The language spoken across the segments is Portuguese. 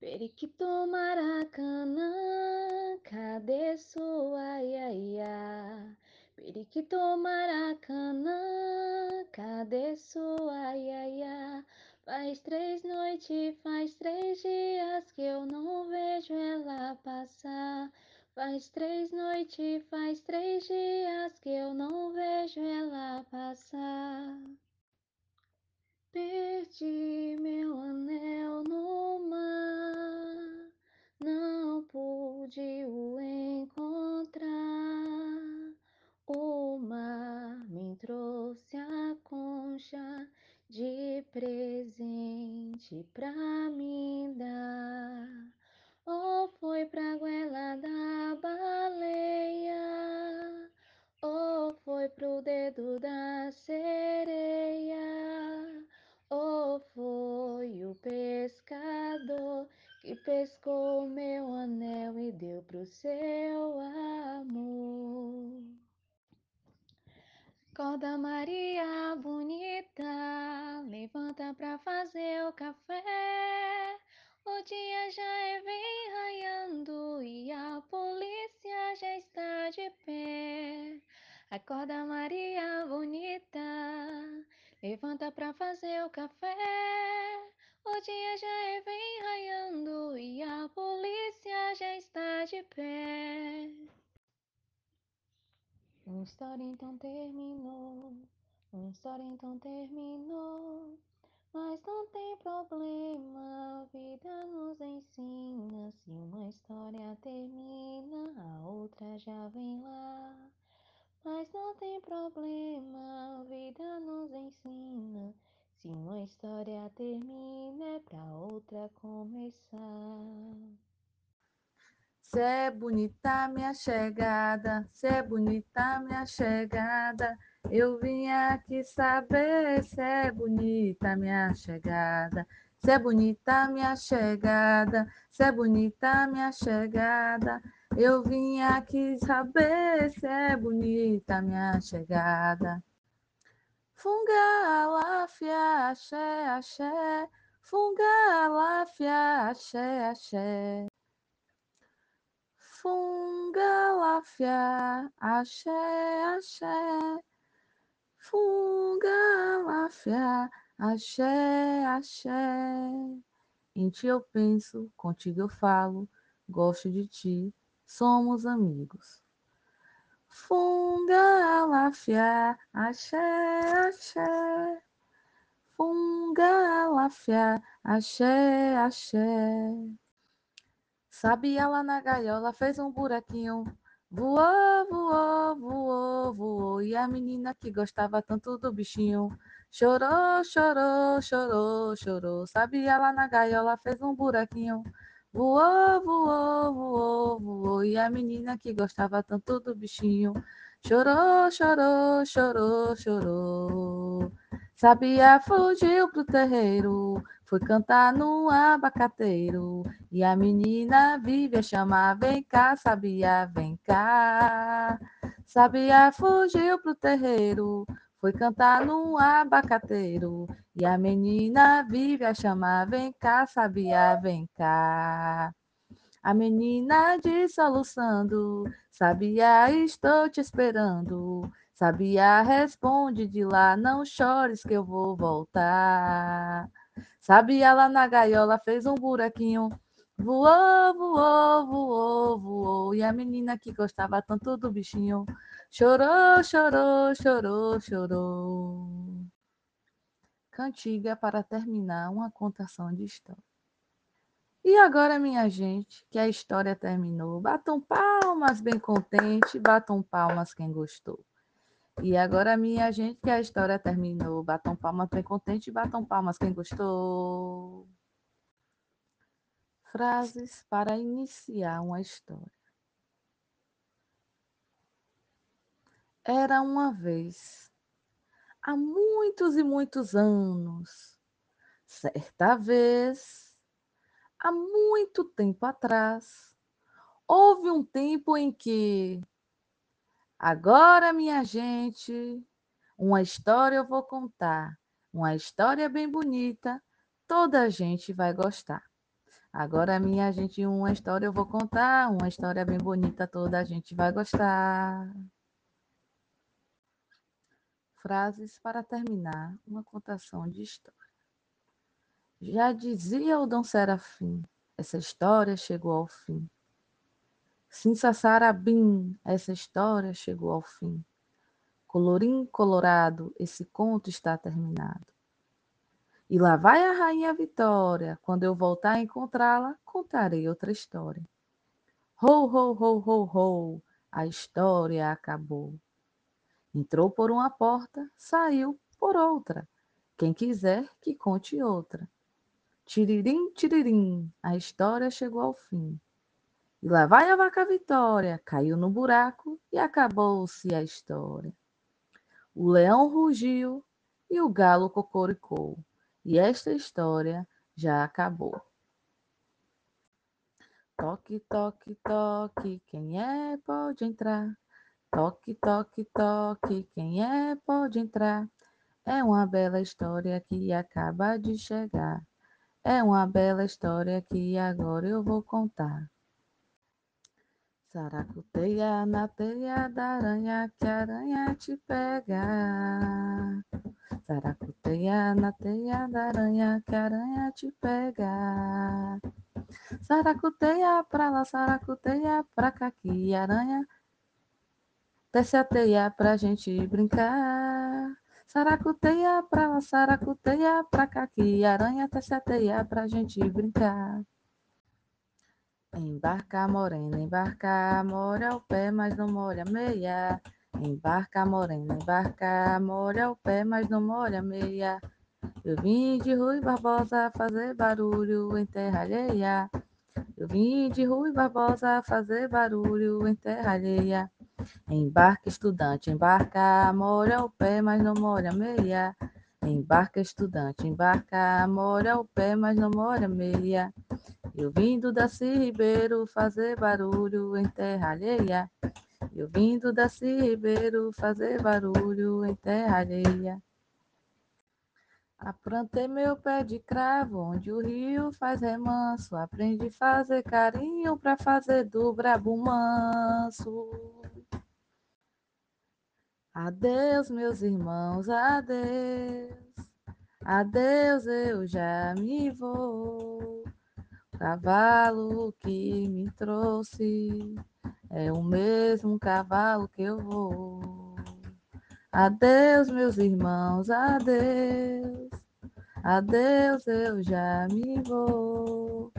Periquito Maracanã, cadê sua iaia? Periquito Maracanã, cadê sua iaia? Faz três noites, faz três dias que eu não vejo ela passar. Faz três noites, faz três dias que eu não vejo ela passar. Perdi presente pra mim dar. Ou foi pra goela da baleia, ou foi pro dedo da sereia, ou foi o pescador que pescou meu anel e deu pro seu amor. Acorda Maria levanta pra fazer o café. O dia já bem raiando e a polícia já está de pé. Uma história então terminou, uma história então terminou. Mas não tem problema, a vida nos ensina. Se uma história termina, a outra já vem lá. Mas não tem problema, termina, é pra outra começar. Cê é bonita, minha chegada, cê é bonita, minha chegada. Eu vim aqui saber se é bonita, minha chegada. Cê é bonita, minha chegada, cê é bonita, minha chegada. Eu vim aqui saber se é bonita, minha chegada. Funga, láfia, axé, axé. Funga, láfia, axé, axé. Fungaláfia, axé, axé. Fungaláfia, axé, axé. Em ti eu penso, contigo eu falo, gosto de ti, somos amigos. Fungaláfia, axé, axé. Fungaláfia, axé, axé. Sabia lá na gaiola, fez um buraquinho. Voou, voou, voou, voou. E a menina que gostava tanto do bichinho chorou, chorou, chorou, chorou. Sabia lá na gaiola, fez um buraquinho. Voou, voou, voou, voou. E a menina que gostava tanto do bichinho chorou, chorou, chorou, chorou. Sabia fugiu pro terreiro, foi cantar no abacateiro. E a menina vive a chamar, vem cá, sabia, vem cá. Sabia fugiu pro terreiro, foi cantar no abacateiro. E a menina vive a chamar, vem cá, sabia, vem cá. A menina diz soluçando, sabia, estou te esperando. Sabia, responde de lá, não chores que eu vou voltar. Sabia, lá na gaiola fez um buraquinho. Voou, voou, voou, voou. E a menina que gostava tanto do bichinho chorou, chorou, chorou, chorou. Cantiga para terminar uma contação de história. E agora, minha gente, que a história terminou, batam palmas bem contente, batam palmas quem gostou. E agora, minha gente, que a história terminou, batam palmas bem contente, batam palmas quem gostou. Frases para iniciar uma história. Era uma vez, há muitos e muitos anos, certa vez, há muito tempo atrás, houve um tempo em que. Agora, minha gente, uma história eu vou contar. Uma história bem bonita, toda a gente vai gostar. Agora, minha gente, uma história eu vou contar, uma história bem bonita, toda a gente vai gostar. Frases para terminar uma contação de história. Já dizia o Dom Serafim, essa história chegou ao fim. Sim, Sassarabim, essa história chegou ao fim. Colorim colorado, esse conto está terminado. E lá vai a rainha Vitória, quando eu voltar a encontrá-la, contarei outra história. Ho, ho, ho, ho, ho, a história acabou. Entrou por uma porta, saiu por outra. Quem quiser que conte outra. Tiririm, tiririm, a história chegou ao fim. E lá vai a vaca Vitória, caiu no buraco e acabou-se a história. O leão rugiu e o galo cocoricou, e esta história já acabou. Toque, toque, toque, quem é pode entrar. Toque, toque, toque, quem é pode entrar. É uma bela história que acaba de chegar. É uma bela história que agora eu vou contar. Saracuteia na teia da aranha que a aranha te pega. Saracuteia na teia da aranha que a aranha te pega. Saracuteia pra lá, saracuteia pra cá que aranha Desce a teia pra gente brincar. Saracuteia pra lá, saracuteia pra cá, que aranha desce a teia pra gente brincar. Embarca, morena, embarca, molha o pé, mas não molha meia. Embarca, morena, embarca, molha o pé, mas não molha meia. Eu vim de Rui Barbosa fazer barulho em terra alheia. Eu vim de Rui Barbosa fazer barulho em terra alheia. Embarca, estudante, embarca, molha o pé, mas não molha a meia. Embarca, estudante, embarca, molha o pé, mas não molha a meia. Eu vim do Daci Ribeiro fazer barulho em terra alheia. Eu vim do Daci Ribeiro fazer barulho em terra alheia. Aplantei meu pé de cravo, onde o rio faz remanso. Aprendi a fazer carinho pra fazer do brabo manso. Adeus, meus irmãos, adeus. Adeus, eu já me vou. Cavalo que me trouxe é o mesmo cavalo que eu vou. Adeus, meus irmãos, adeus. Adeus, eu já me vou.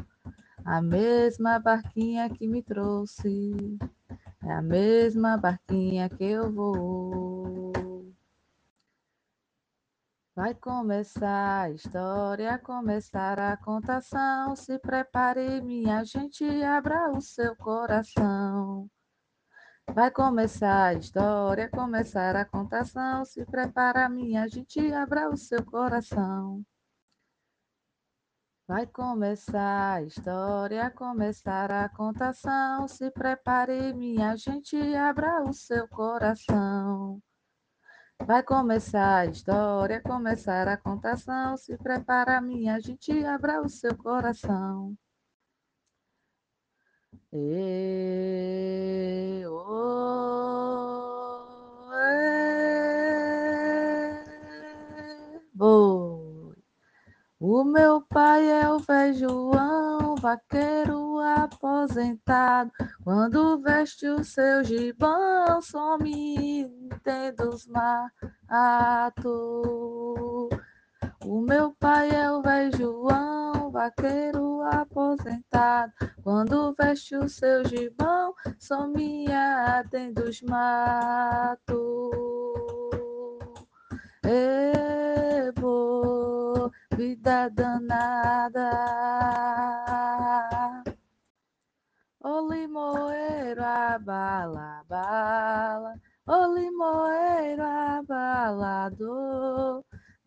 A mesma barquinha que me trouxe é a mesma barquinha que eu vou. Vai começar a história, começar a contação. Se prepare, minha gente, abra o seu coração. Vai começar a história, começar a contação. Se prepara, minha gente, abra o seu coração. Vai começar a história, começar a contação. Se prepare, minha gente, abra o seu coração. Vai começar a história, começar a contação. Se prepara, minha gente, abra o seu coração. E, oh, e. O meu pai é o João, vaqueiro aposentado. Quando veste o seu gibão, some dentro dos matos. O meu pai é o velho João, vaqueiro aposentado. Quando veste o seu gibão, somia dentro dos matos. Ebo, vida danada. Ô limoeiro, abala, bala. Ô limoeiro, abalador.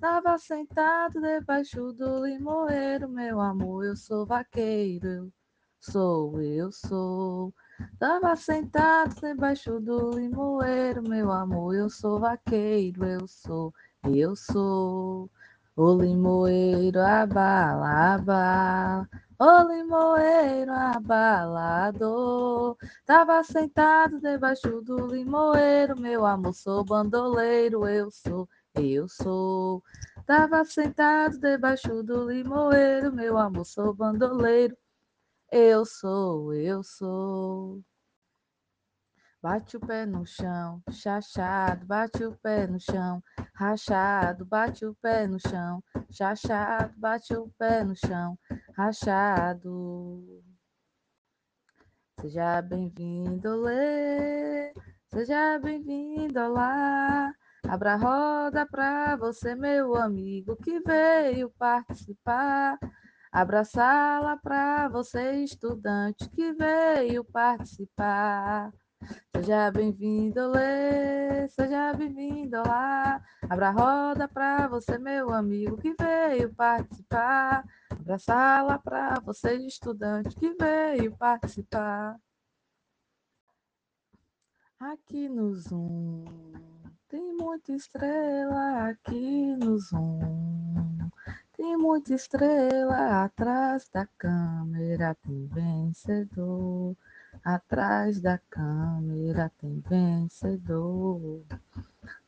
Tava sentado debaixo do limoeiro, meu amor, eu sou vaqueiro, sou, eu sou. Tava sentado debaixo do limoeiro, meu amor, eu sou vaqueiro, eu sou, eu sou. O limoeiro abala, abala, O limoeiro abalador, tava sentado debaixo do limoeiro, meu amor, sou bandoleiro, eu sou, eu sou. Tava sentado debaixo do limoeiro, meu amor, sou bandoleiro, eu sou, eu sou. Bate o pé no chão, chachado, bate o pé no chão, rachado, bate o pé no chão, chachado, bate o pé no chão, rachado. Seja bem-vindo, Lê, seja bem-vindo, olá. Abra a roda pra você, meu amigo, que veio participar. Abra a sala pra você, estudante, que veio participar. Seja bem-vindo, Lê, seja bem-vindo lá. Abra a roda para você, meu amigo, que veio participar. Abra a sala para você, estudante, que veio participar. Aqui no Zoom tem muita estrela, aqui no Zoom. Tem muita estrela atrás da câmera, tem vencedor. Atrás da câmera tem vencedor.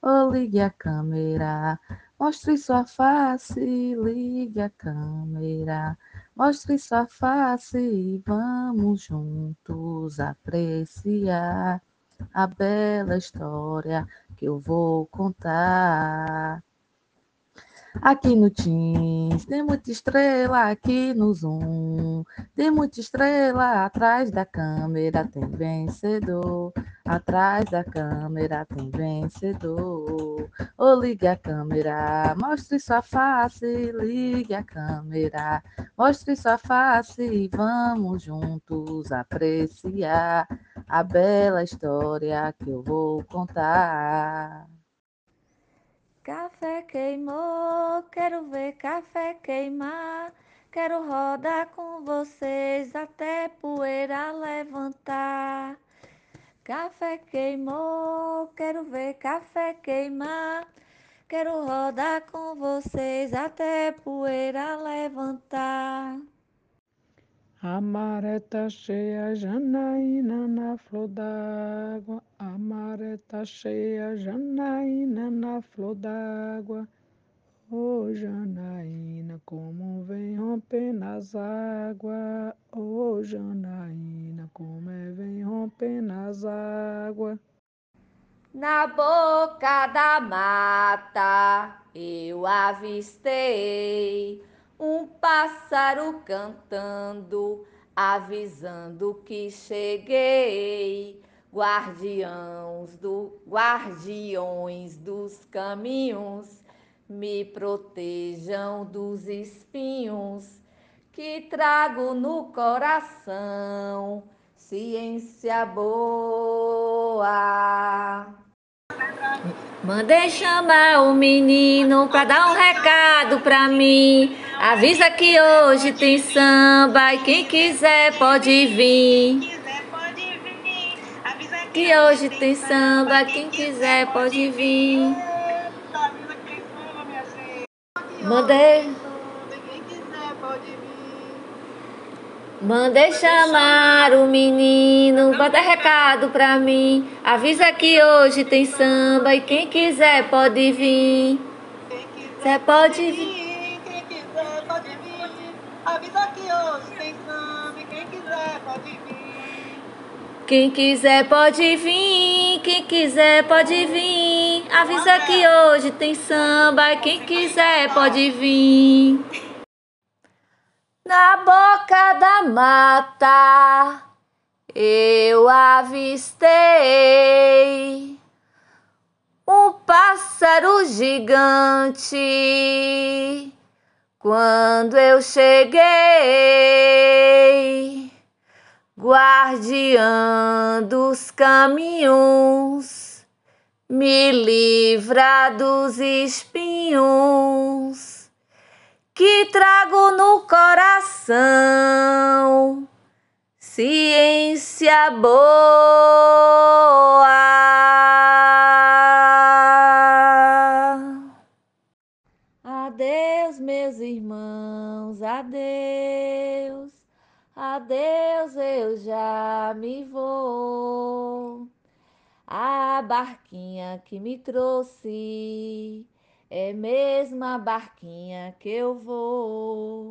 Oh, ligue a câmera, mostre sua face, ligue a câmera, mostre sua face e vamos juntos apreciar a bela história que eu vou contar. Aqui no Teams tem muita estrela, aqui no Zoom tem muita estrela. Atrás da câmera tem vencedor, atrás da câmera tem vencedor. Ou ligue a câmera, mostre sua face, ligue a câmera, mostre sua face e vamos juntos apreciar a bela história que eu vou contar. Café queimou, quero ver café queimar. Quero rodar com vocês até poeira levantar. Café queimou, quero ver café queimar. Quero rodar com vocês até poeira levantar. A cheia, Janaína na flor d'água. A cheia, Janaína na flor d'água. Ô oh, Janaína, como vem rompendo as águas. Ô oh, Janaína, como é vem rompendo as águas. Na boca da mata eu avistei um pássaro cantando, avisando que cheguei. Guardiãos do guardiões dos caminhos, me protejam dos espinhos que trago no coração. Ciência boa. Mandei chamar o menino pra dar um recado pra mim. Avisa que hoje tem samba e quem quiser pode vir. Que hoje tem samba, quem quiser pode vir. Mandei. Mandei chamar o menino, bota recado pra mim. Avisa que hoje tem samba e quem quiser pode vir. Você pode vir. Avisa que hoje tem samba quem quiser pode vir. Quem quiser pode vir, quem quiser pode vir. Avisa que hoje tem samba quem quiser pode vir. Na boca da mata eu avistei um pássaro gigante. Quando eu cheguei, guardiã dos caminhos, me livra dos espinhos que trago no coração. Ciência boa. Adeus, adeus. eu já me vou. A barquinha que me trouxe é mesmo a barquinha que eu vou.